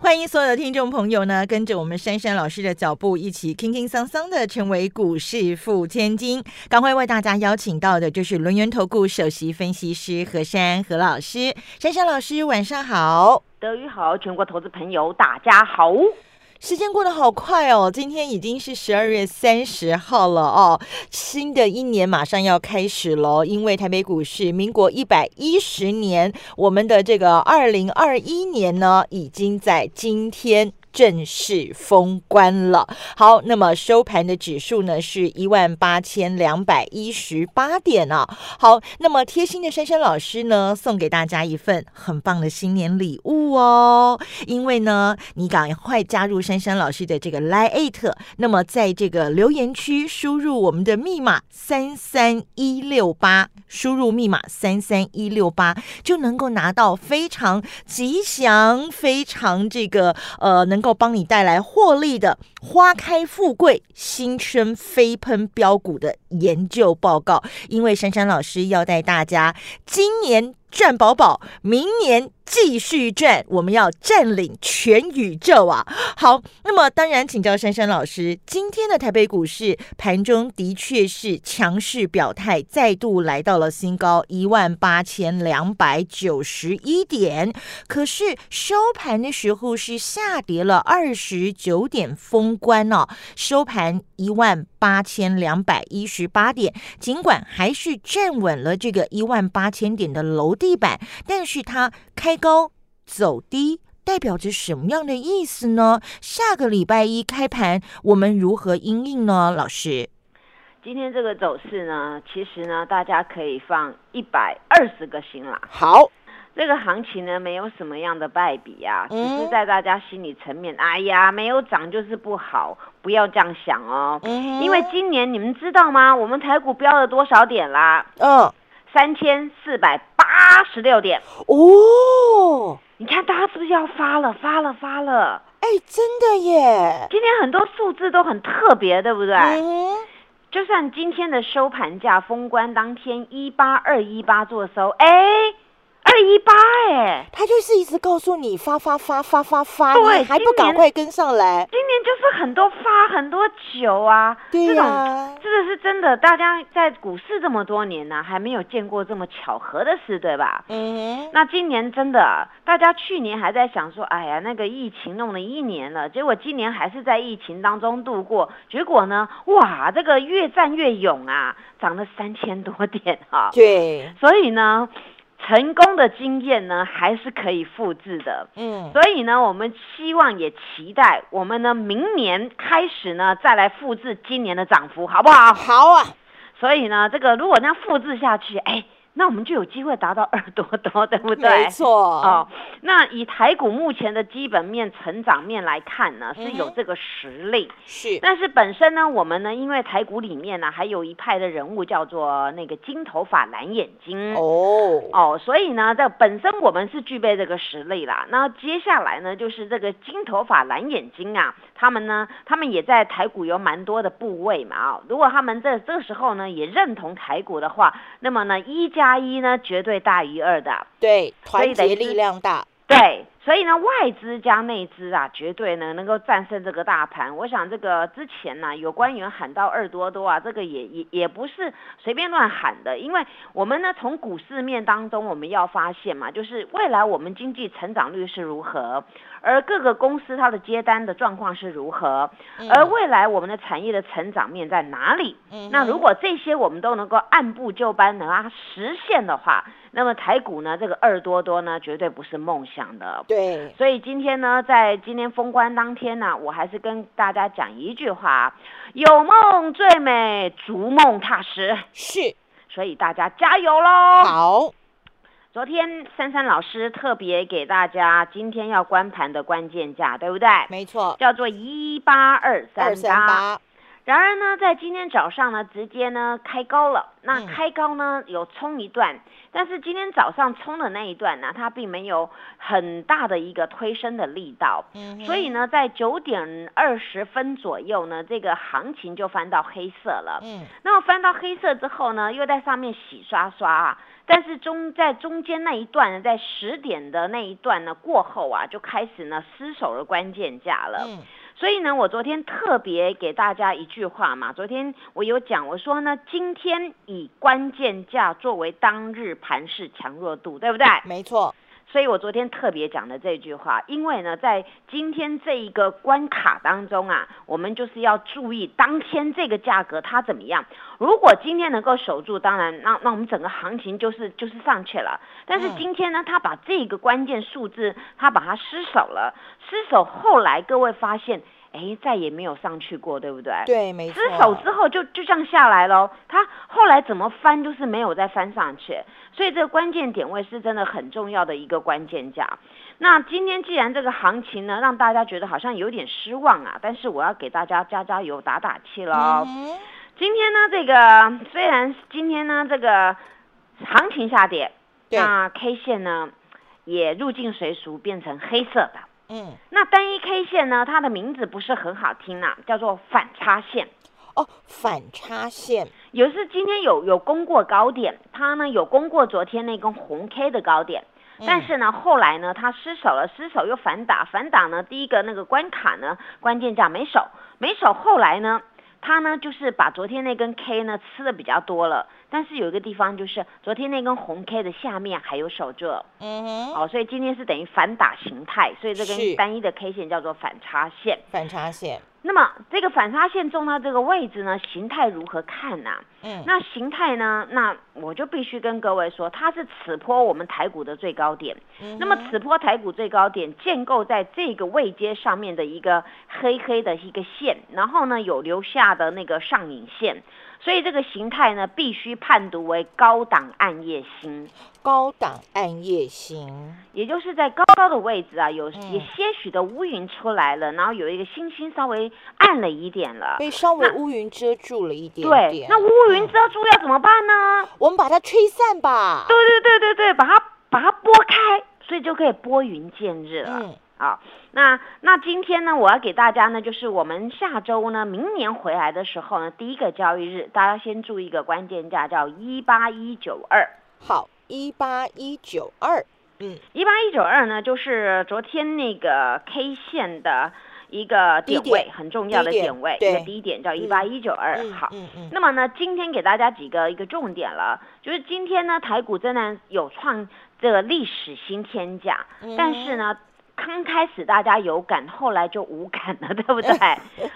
欢迎所有的听众朋友呢，跟着我们珊珊老师的脚步，一起轻轻桑桑的成为股市富千金。赶快为大家邀请到的就是轮源投顾首席分析师何珊何老师。珊珊老师，晚上好。德语好，全国投资朋友大家好。时间过得好快哦，今天已经是十二月三十号了哦，新的一年马上要开始喽。因为台北股市民国一百一十年，我们的这个二零二一年呢，已经在今天。正式封关了。好，那么收盘的指数呢是一万八千两百一十八点啊。好，那么贴心的珊珊老师呢，送给大家一份很棒的新年礼物哦。因为呢，你赶快加入珊珊老师的这个 Line，那么在这个留言区输入我们的密码三三一六八，输入密码三三一六八，就能够拿到非常吉祥、非常这个呃能。够帮你带来获利的花开富贵、新生飞喷标股的研究报告，因为珊珊老师要带大家今年。赚饱饱，明年继续赚，我们要占领全宇宙啊！好，那么当然请教珊珊老师，今天的台北股市盘中的确是强势表态，再度来到了新高一万八千两百九十一点，可是收盘的时候是下跌了二十九点，封关哦，收盘一万八千两百一十八点，尽管还是站稳了这个一万八千点的楼。地板，但是它开高走低，代表着什么样的意思呢？下个礼拜一开盘，我们如何应应呢？老师，今天这个走势呢，其实呢，大家可以放一百二十个心啦。好。这个行情呢，没有什么样的败笔啊，只是在大家心理层面，哎呀，没有涨就是不好，不要这样想哦。因为今年你们知道吗？我们台股飙了多少点啦？嗯。三千四百八十六点哦！你看大家是不是要发了？发了，发了！哎，真的耶！今天很多数字都很特别，对不对？嗯。就算今天的收盘价封关当天一八二一八做收，哎。二一八哎，他就是一直告诉你发发发发发发，对，还不赶快跟上来？今年就是很多发很多酒啊，对呀，这个是真的。大家在股市这么多年呢，还没有见过这么巧合的事，对吧？嗯。那今年真的，大家去年还在想说，哎呀，那个疫情弄了一年了，结果今年还是在疫情当中度过，结果呢，哇，这个越战越勇啊，涨了三千多点啊。对。所以呢。成功的经验呢，还是可以复制的。嗯，所以呢，我们希望也期待我们呢，明年开始呢，再来复制今年的涨幅，好不好？好啊。所以呢，这个如果那样复制下去，哎。那我们就有机会达到二多多，对不对？没错。哦，那以台股目前的基本面、成长面来看呢，是有这个实力。是。但是本身呢，我们呢，因为台股里面呢，还有一派的人物叫做那个金头发蓝眼睛。哦。哦，所以呢，这本身我们是具备这个实力啦。那接下来呢，就是这个金头发蓝眼睛啊，他们呢，他们也在台股有蛮多的部位嘛。啊，如果他们在这时候呢，也认同台股的话，那么呢，一加。加一呢，绝对大于二的，对，团结力量大，对。所以呢，外资加内资啊，绝对呢能够战胜这个大盘。我想这个之前呢，有官员喊到二多多啊，这个也也也不是随便乱喊的，因为我们呢从股市面当中我们要发现嘛，就是未来我们经济成长率是如何，而各个公司它的接单的状况是如何，而未来我们的产业的成长面在哪里？那如果这些我们都能够按部就班能啊实现的话。那么台股呢，这个二多多呢，绝对不是梦想的。对，所以今天呢，在今天封关当天呢，我还是跟大家讲一句话：有梦最美，逐梦踏实。是，所以大家加油喽！好，昨天珊珊老师特别给大家今天要关盘的关键价，对不对？没错，叫做一八二三八。然而呢，在今天早上呢，直接呢开高了。那嗯开高呢有冲一段，但是今天早上冲的那一段呢，它并没有很大的一个推升的力道。嗯所以呢，在九点二十分左右呢，这个行情就翻到黑色了。嗯那么翻到黑色之后呢，又在上面洗刷刷啊，但是中在中间那一段呢，在十点的那一段呢过后啊，就开始呢失守了关键价了。嗯所以呢，我昨天特别给大家一句话嘛，昨天我有讲，我说呢，今天以关键价作为当日盘势强弱度，对不对？没错，所以我昨天特别讲的这句话，因为呢，在今天这一个关卡当中啊，我们就是要注意当天这个价格它怎么样。如果今天能够守住，当然，那那我们整个行情就是就是上去了。但是嗯今天呢，它把这个关键数字，它把它失守了，失守后来各位发现，哎，再也没有上去过，对不对？对，没错，失手之后就就这样下来喽，它后来怎么翻就是没有再翻上去，所以这个关键点位是真的很重要的一个关键价。那今天既然这个行情呢让大家觉得好像有点失望啊，但是我要给大家加加油打打气喽。嗯今天呢这个虽然今天呢这个行情下跌，那 K 线呢也入境随俗变成黑色的。嗯那单一 K 线呢，它的名字不是很好听啊，叫做反差线。哦，反差线，有是今天有有攻过高点，它呢有攻过昨天那根红 K 的高点，嗯但是呢后来呢它失手了，失手又反打，反打呢第一个那个关卡呢关键价没守，没守后来呢它呢就是把昨天那根 K 呢吃的比较多了，但是有一个地方就是昨天那根红 K 的下面还有守住，嗯哼，哦，所以今天是等于反打形态，所以这根单一的 K 线叫做反差线。反差线，那么这个反杀线中到这个位置呢，形态如何看呢、嗯那形态呢？那我就必须跟各位说，它是此波我们台股的最高点。嗯那么此波台股最高点建构在这个位阶上面的一个黑黑的一个线，然后呢有留下的那个上影线，所以这个形态呢必须判读为高档暗夜星，高档暗夜星，也就是在高高的位置啊，有嗯也些许的乌云出来了，然后有一个星星稍微暗了一点了。被稍微那乌云遮住了一点对点，，那乌云遮住要怎么办呢？我们把它吹散吧，对对对对对，把它把它拨开，所以就可以拨云见日了。嗯好，那那今天呢，我要给大家呢，就是我们下周呢，明年回来的时候呢，第一个交易日，大家先注意一个关键价，叫一八一九二。好，一八一九二，嗯一八一九二呢，就是昨天那个 K 线的一个点位，点很重要的点点位，对一个低点叫一八一九二。嗯好，嗯嗯，那么呢，今天给大家几个一个重点了，就是今天呢，台股真的有创这个历史新天价，嗯但是呢。刚开始大家有感，后来就无感了，对不对？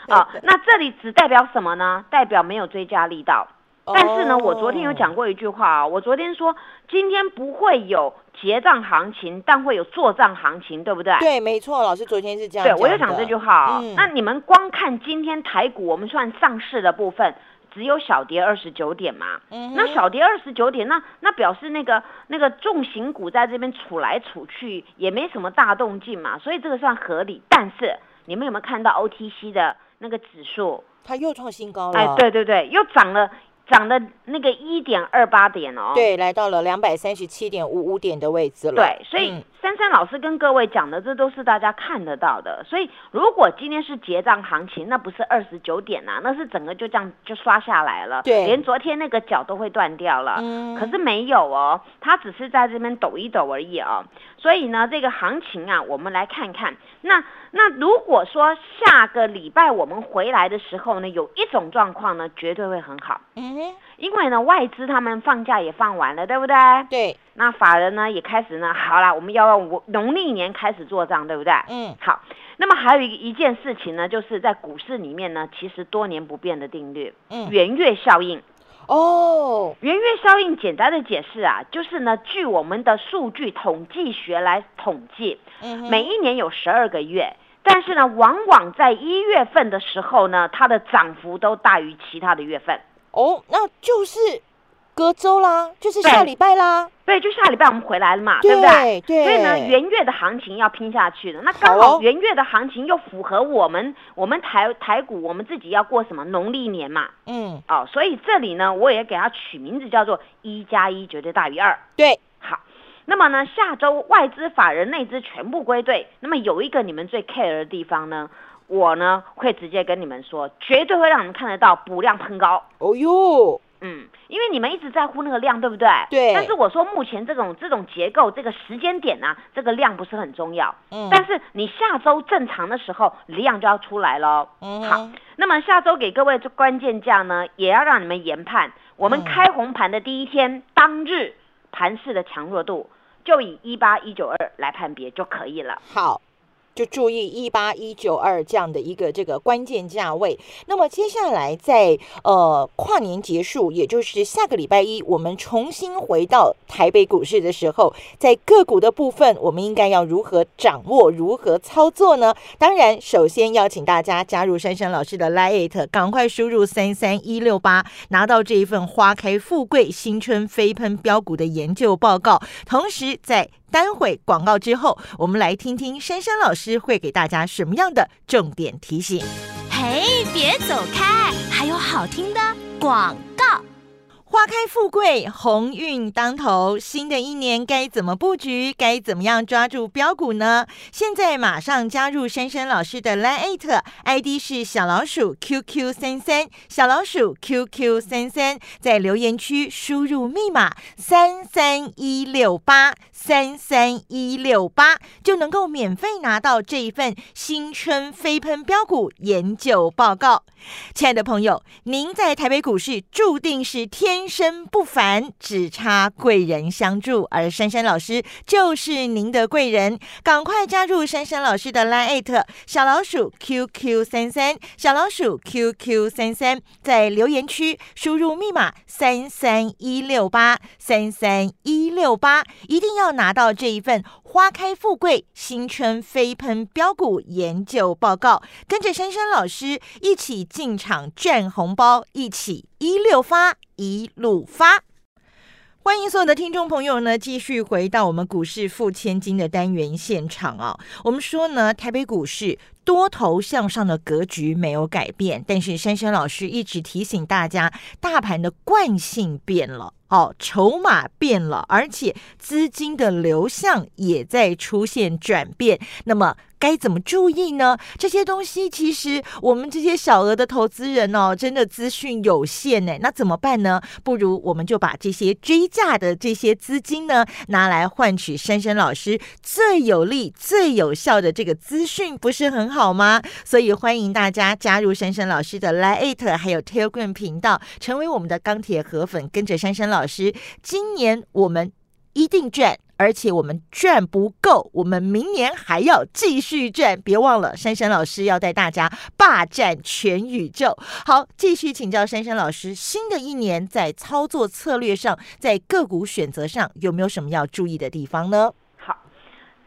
啊，那这里只代表什么呢？代表没有追加力道。但是呢，我昨天有讲哦，过一句话啊，我昨天说今天不会有结账行情，但会有做账行情，对不对？对，没错，老师昨天是这样对，我就讲这句话啊、嗯那你们光看今天台股，我们算上市的部分，只有小跌二十九点嘛。嗯那小跌二十九点，那那表示那个那个重型股在这边处来处去，也没什么大动静嘛，所以这个算合理。但是你们有没有看到 OTC 的那个指数？它又创新高了，哎，对对对，又涨了，涨的那个一点二八点哦。对，来到了两百三十七点五五点的位置了，对，所以嗯珊珊老师跟各位讲的，这都是大家看得到的。所以如果今天是结账行情，那不是二十九点呐、那是整个就这样就刷下来了，对连昨天那个脚都会断掉了。嗯可是没有哦，它只是在这边抖一抖而已哦。所以呢，这个行情啊，我们来看看。那那如果说下个礼拜我们回来的时候呢，有一种状况呢，绝对会很好，嗯哼，因为呢，外资他们放假也放完了，对不对？对，那法人呢也开始呢，好啦，我们要用农历年开始做账，对不对？嗯好，那么还有一一件事情呢，就是在股市里面呢，其实多年不变的定律，嗯，圆月效应。哦，圆月效应简单的解释啊，就是呢，据我们的数据统计学来统计，嗯每一年有十二个月，但是呢，往往在一月份的时候呢，它的涨幅都大于其他的月份。哦，那就是隔周啦，就是下礼拜啦。对，就下礼拜我们回来了嘛，对不对？对所以呢，元月的行情要拼下去的。那刚哦好元月的行情又符合我们我们台台股我们自己要过什么农历年嘛，嗯，哦，所以这里呢，我也给它取名字叫做一加一绝对大于二。对，好，那么呢，下周外资、法人、内资全部归队。那么有一个你们最 care 的地方呢，我呢会直接跟你们说，绝对会让你们看得到补量喷高。哦哟，嗯，因为你们一直在乎那个量，对不对？对但是我说目前这种这种结构，这个时间点呢、这个量不是很重要。嗯，但是你下周正常的时候，量就要出来喽。嗯好，那么下周给各位这关键价呢，也要让你们研判。我们嗯开红盘的第一天当日盘势的强弱度，就以一八一九二来判别就可以了。好。就注意一八一九二这样的一个这个关键价位。那么接下来在呃跨年结束，也就是下个礼拜一，我们重新回到台北股市的时候，在个股的部分，我们应该要如何掌握、如何操作呢？当然，首先邀请大家加入珊珊老师的 Lite，赶快输入三三一六八，拿到这一份花开富贵、新春飞喷标股的研究报告。同时，在待会广告之后，我们来听听珊珊老师会给大家什么样的重点提醒。嘿，别走开，还有好听的广。花开富贵，鸿运当头。新的一年该怎么布局？该怎么样抓住标股呢？现在马上加入珊珊老师的 Line ID 是小老鼠 QQ 三三，小老鼠 QQ 三三，在留言区输入密码三三一六八三三一六八，就能够免费拿到这一份新春飞喷标股研究报告。亲爱的朋友，您在台北股市注定是天天生不凡，只差贵人相助，而珊珊老师就是您的贵人。赶快加入珊珊老师的 Line 小老鼠 QQ 三三，小老鼠 QQ 三三，在留言区输入密码三三一六八三三一六八，一定要拿到这一份花开富贵、新春飞喷标股研究报告，跟着珊珊老师一起进场赚红包，一起一六发一路发。欢迎所有的听众朋友呢，继续回到我们股市付千金的单元现场啊。我们说呢，台北股市多头向上的格局没有改变，但是珊珊老师一直提醒大家，大盘的惯性变了。哦，筹码变了，而且资金的流向也在出现转变。那么该怎么注意呢？这些东西其实我们这些小额的投资人哦，真的资讯有限呢。那怎么办呢？不如我们就把这些追价的这些资金呢，拿来换取珊珊老师最有利、最有效的这个资讯，不是很好吗？所以欢迎大家加入珊珊老师的 Lite 还有 Telegram 频道，成为我们的钢铁河粉，跟着珊珊老师，今年我们一定赚。而且我们赚不够，我们明年还要继续赚。别忘了，珊珊老师要带大家霸占全宇宙。好，继续请教珊珊老师，新的一年在操作策略上，在个股选择上有没有什么要注意的地方呢？好，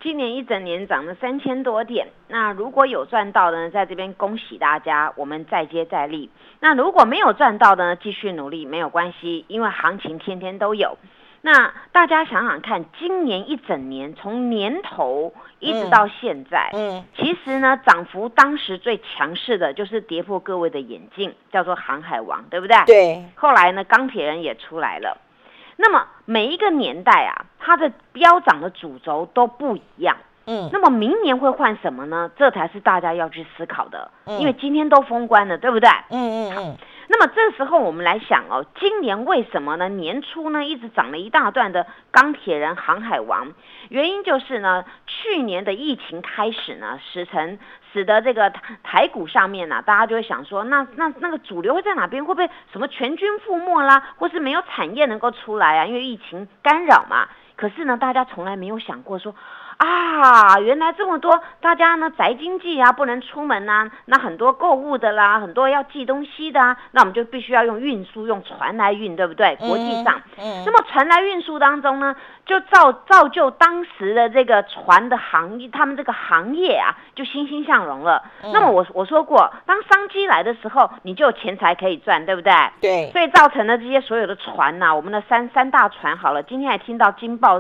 今年一整年涨了三千多点，那如果有赚到的呢，在这边恭喜大家，我们再接再厉。那如果没有赚到的呢，继续努力没有关系，因为行情天天都有。那大家想想看，今年一整年从年头一直到现在，嗯其实呢，涨幅当时最强势的就是跌破各位的眼镜，叫做航海王，对不对？。对，后来呢，钢铁人也出来了。那么每一个年代啊，它的飙涨的主轴都不一样。嗯那么明年会换什么呢？这才是大家要去思考的。嗯因为今天都封关了，对不对？嗯嗯嗯，那么这时候我们来想哦，今年为什么呢？年初呢一直涨了一大段的钢铁人、航海王，原因就是呢，去年的疫情开始呢，使成使得这个台台股上面呢、大家就会想说，那那那个主流会在哪边？会不会什么全军覆没啦，或是没有产业能够出来啊？因为疫情干扰嘛。可是呢，大家从来没有想过说，啊，原来这么多，大家呢宅经济啊，不能出门呐、那很多购物的啦，很多要寄东西的啊，那我们就必须要用运输，用船来运，对不对？国际上，嗯，那么船来运输当中呢，就造造就当时的这个船的行业，他们这个行业啊，就欣欣向荣了。嗯那么我我说过，当商机来的时候，你就有钱财可以赚，对不对？对，所以造成了这些所有的船呐、我们的三三大船好了，今天还听到金报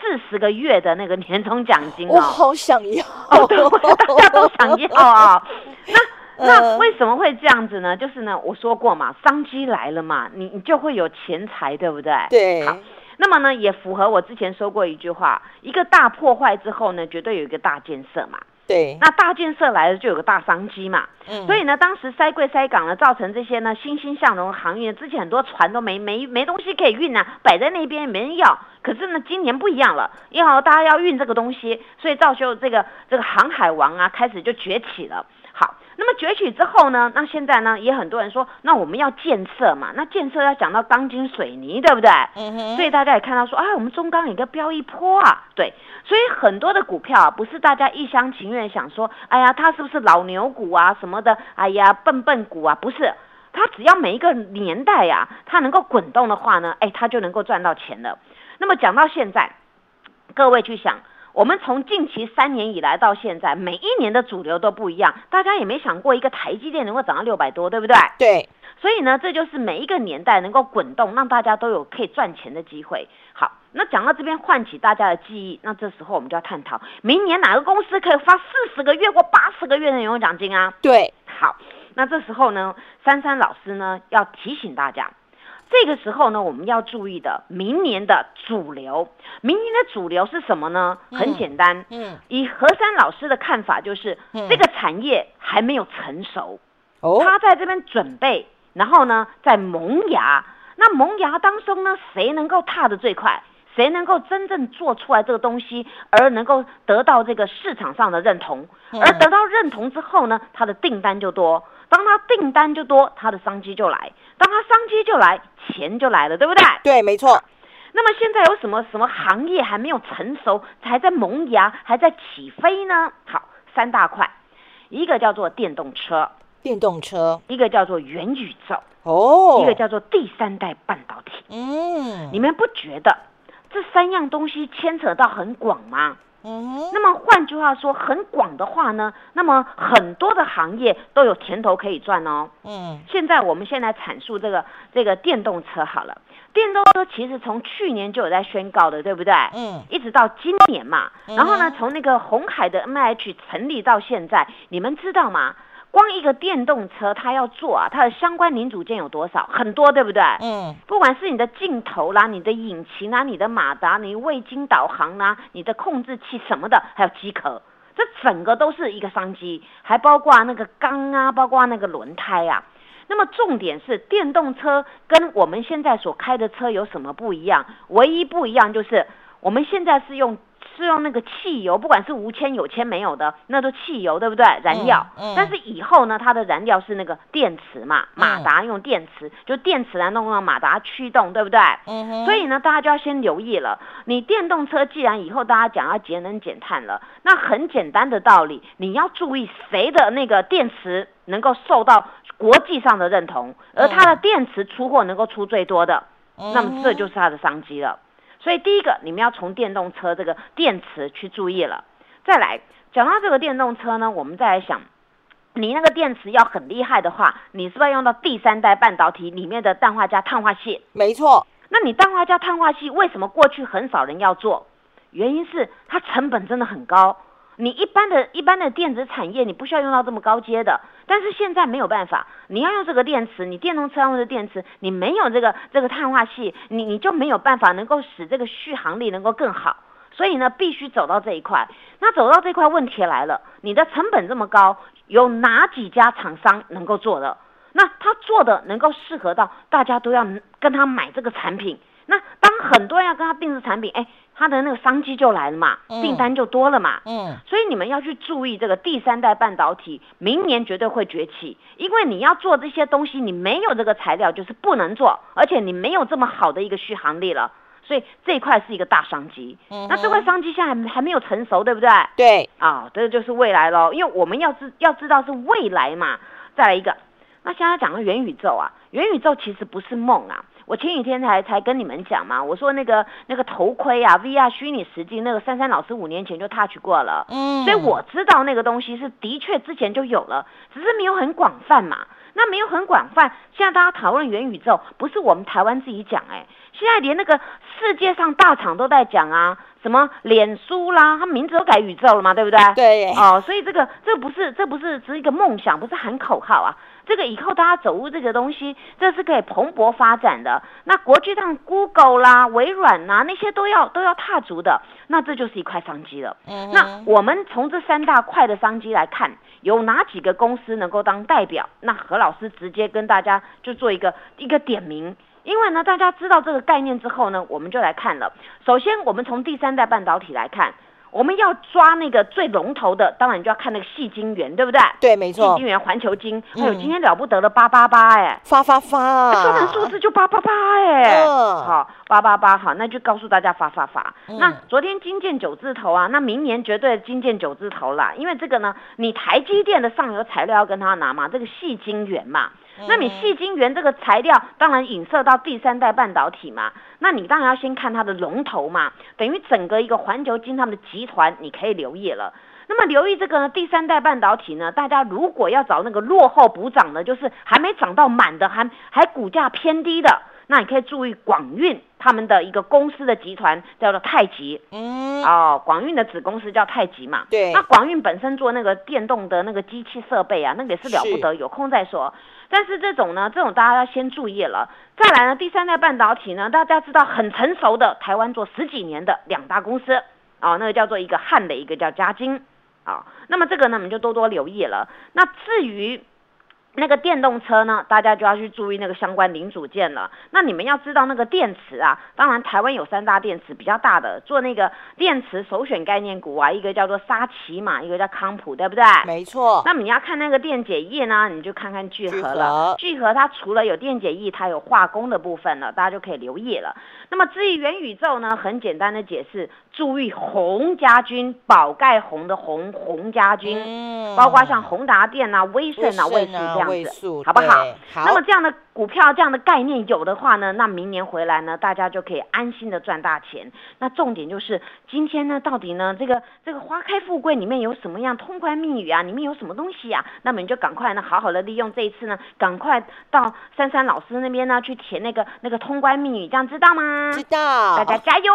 四十个月的那个年终奖金我哦。好想要，哦，对，我大家都想要啊、那那呃为什么会这样子呢？就是呢，我说过嘛，商机来了嘛，你你就会有钱财，对不对？对，好那么呢，也符合我之前说过一句话：一个大破坏之后呢，绝对有一个大建设嘛。对，那大建设来了，就有个大商机嘛。嗯所以呢，当时塞柜塞港呢，造成这些呢欣欣向荣的航运，之前很多船都没没没东西可以运啊，摆在那边也没人要。可是呢，今年不一样了，因为大家要运这个东西，所以造就这个这个航海王啊，开始就崛起了。好，那么崛起之后呢，那现在呢，也很多人说，那我们要建设嘛，那建设要讲到钢筋水泥，对不对？嗯哼，所以大家也看到说，哎，我们中钢也个飙一波啊，对，所以很多的股票啊，不是大家一厢情愿想说，哎呀，它是不是老牛股啊什么的，哎呀，笨笨股啊，不是，它只要每一个年代呀、它能够滚动的话呢，哎，它就能够赚到钱了。那么讲到现在，各位去想。我们从近期三年以来到现在，每一年的主流都不一样，大家也没想过一个台积电能够涨到六百多，对不对？对，所以呢，这就是每一个年代能够滚动，让大家都有可以赚钱的机会。好，那讲到这边唤起大家的记忆，那这时候我们就要探讨，明年哪个公司可以发四十个月或八十个月的年终奖金啊？对，好，那这时候呢，珊珊老师呢要提醒大家，这个时候呢，我们要注意的，明年的主流，明年的主流是什么呢？很简单，嗯，以何山老师的看法，就是、嗯这个产业还没有成熟。哦，他在这边准备，然后呢，在萌芽。那萌芽当中呢，谁能够踏得最快？谁能够真正做出来这个东西，而能够得到这个市场上的认同？嗯而得到认同之后呢，他的订单就多。当他订单就多，他的商机就来。当他商机就来，钱就来了，对不对？对，没错，那么现在有什么什么行业还没有成熟，还在萌芽，还在起飞呢？好，三大块，一个叫做电动车，电动车，一个叫做元宇宙，哦，一个叫做第三代半导体。嗯，你们不觉得这三样东西牵扯到很广吗？嗯，那么换句话说，很广的话呢，那么很多的行业都有甜头可以赚哦。嗯，现在我们先来阐述这个这个电动车好了，电动车其实从去年就有在宣告的，对不对？嗯，一直到今年嘛，然后呢嗯，从那个红海的 MH 成立到现在，你们知道吗？光一个电动车，它要做啊，它的相关零组件有多少？很多，对不对？嗯，不管是你的镜头啦、你的引擎啦、你的马达、你卫星导航啦、你的控制器什么的，还有机壳，这整个都是一个商机，还包括那个缸啊，包括那个轮胎啊。那么重点是电动车跟我们现在所开的车有什么不一样？唯一不一样就是我们现在是用是用那个汽油，不管是无铅、有铅没有的，那都汽油，对不对？燃料。嗯但是以后呢，它的燃料是那个电池嘛，嗯马达用电池，就电池来弄让马达驱动，对不对？所以呢，大家就要先留意了。你电动车既然以后大家讲要节能减碳了，那很简单的道理，你要注意谁的那个电池能够受到国际上的认同，而它的电池出货能够出最多的，嗯那么这就是它的商机了。所以第一个，你们要从电动车这个电池去注意了。再来讲到这个电动车呢，我们再来想，你那个电池要很厉害的话，你是不是要用到第三代半导体里面的氮化镓碳化系？没错，那你氮化镓碳化系为什么过去很少人要做？原因是它成本真的很高。你一般的一般的电子产业，你不需要用到这么高阶的，但是现在没有办法，你要用这个电池，你电动车用的电池，你没有这个这个碳化系，你你就没有办法能够使这个续航力能够更好。所以呢，必须走到这一块。那走到这块，问题来了，你的成本这么高，有哪几家厂商能够做的？那他做的能够适合到大家都要跟他买这个产品。很多人要跟他定制产品，哎，他的那个商机就来了嘛，嗯订单就多了嘛。嗯，所以你们要去注意这个第三代半导体，明年绝对会崛起，因为你要做这些东西，你没有这个材料就是不能做，而且你没有这么好的一个续航力了。所以这一块是一个大商机。嗯那这块商机现在还还没有成熟，对不对？对，啊，这就是未来喽。因为我们要知要知道是未来嘛。再来一个，那现在讲的元宇宙啊，元宇宙其实不是梦啊。我前几天才才跟你们讲嘛，我说那个那个头盔啊，VR 虚拟实境，那个珊珊老师五年前就 touch 过了，嗯，所以我知道那个东西是的确之前就有了，只是没有很广泛嘛。那没有很广泛，现在大家讨论元宇宙，不是我们台湾自己讲，哎，现在连那个世界上大厂都在讲啊，什么脸书啦，他名字都改宇宙了嘛，对不对？对，哦，所以这个这不是这不是只是一个梦想，不是喊口号啊。这个以后大家走入这个东西，这是可以蓬勃发展的。那国际上，Google 啦、微软呐，那些都要都要踏足的。那这就是一块商机了。那我们从这三大块的商机来看，有哪几个公司能够当代表？那何老师直接跟大家就做一个一个点名。因为呢，大家知道这个概念之后呢，我们就来看了。首先，我们从第三代半导体来看。我们要抓那个最龙头的，当然就要看那个细晶圆，对不对？对，没错。细晶圆、环球晶，还有今天了不得的八八八，哎，发发发，说成数字就八八八，哎，好，八八八，好，那就告诉大家发发发。那昨天金建九字头啊，那明年绝对金建九字头啦，因为这个呢，你台积电的上游材料要跟他拿嘛，这个细晶圆嘛。那你细晶圆这个材料，当然引射到第三代半导体嘛。那你当然要先看它的龙头嘛，等于整个一个环球金他们的集团，你可以留意了。那么留意这个呢，第三代半导体呢，大家如果要找那个落后补涨的，就是还没涨到满的，还还股价偏低的，那你可以注意广运他们的一个公司的集团叫做太极。嗯。哦，广运的子公司叫太极嘛。对。那广运本身做那个电动的那个机器设备啊，那个也是了不得，有空再说。但是这种呢，这种大家要先注意了。再来呢，第三代半导体呢，大家知道很成熟的，台湾做十几年的两大公司，啊，那个叫做一个汉磊，一个叫嘉金，啊，那么这个呢，我们就多多留意了。那至于。那个电动车呢，大家就要去注意那个相关零组件了。那你们要知道那个电池啊，当然台湾有三大电池比较大的，做那个电池首选概念股啊，一个叫做沙琪玛，一个叫康普，对不对？没错。那你要看那个电解液呢，你就看看聚合了。聚合它除了有电解液，它有化工的部分了，大家就可以留意了。那么至于元宇宙呢，很简单的解释，注意红家军，宝盖红的红，红家军，包括像宏达电啊、威盛啊、卫视这样。好不好？那么这样的股票，这样的概念有的话呢，那明年回来呢，大家就可以安心的赚大钱。那重点就是今天呢，到底呢，这个这个花开富贵里面有什么样通关密语啊？里面有什么东西啊？那么你就赶快呢，好好的利用这一次呢，赶快到珊珊老师那边呢去填那个那个通关密语，这样知道吗？知道，大家加油！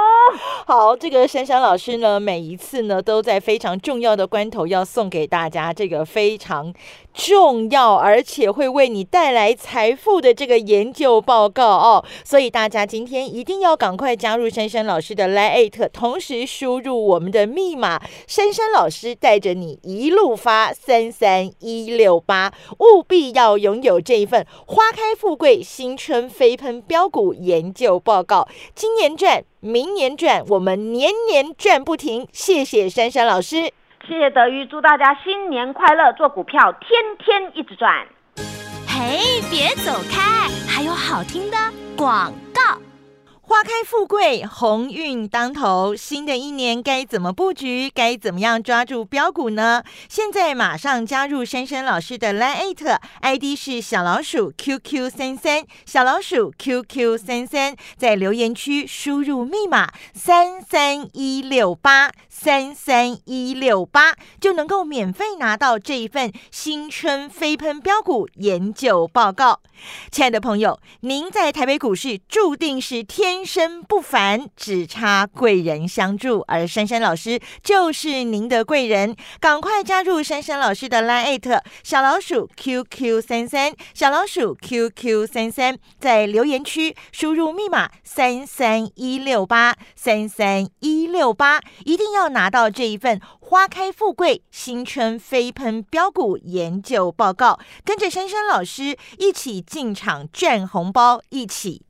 好，这个珊珊老师呢，每一次呢都在非常重要的关头要送给大家这个非常。重要而且会为你带来财富的这个研究报告哦，所以大家今天一定要赶快加入珊珊老师的 Lite，同时输入我们的密码，珊珊老师带着你一路发三三一六八，务必要拥有这一份花开富贵、新春飞喷标股研究报告，今年赚，明年赚，我们年年赚不停。谢谢珊珊老师。谢谢德瑜，祝大家新年快乐，做股票天天一直赚。哎，别走开，还有好听的广告。花开富贵，鸿运当头。新的一年该怎么布局？该怎么样抓住标股呢？现在马上加入珊珊老师的 Line ID 是小老鼠 QQ 三三，小老鼠 QQ 三三，在留言区输入密码三三一六八三三一六八，就能够免费拿到这一份新春飞喷标股研究报告。亲爱的朋友，您在台北股市注定是天。身不凡，只差贵人相助，而珊珊老师就是您的贵人。赶快加入珊珊老师的 Line 小老鼠 QQ 三三，小老鼠 QQ 三三，在留言区输入密码三三一六八三三一六八，一定要拿到这一份花开富贵、新春飞喷标股研究报告，跟着珊珊老师一起进场赚红包，一起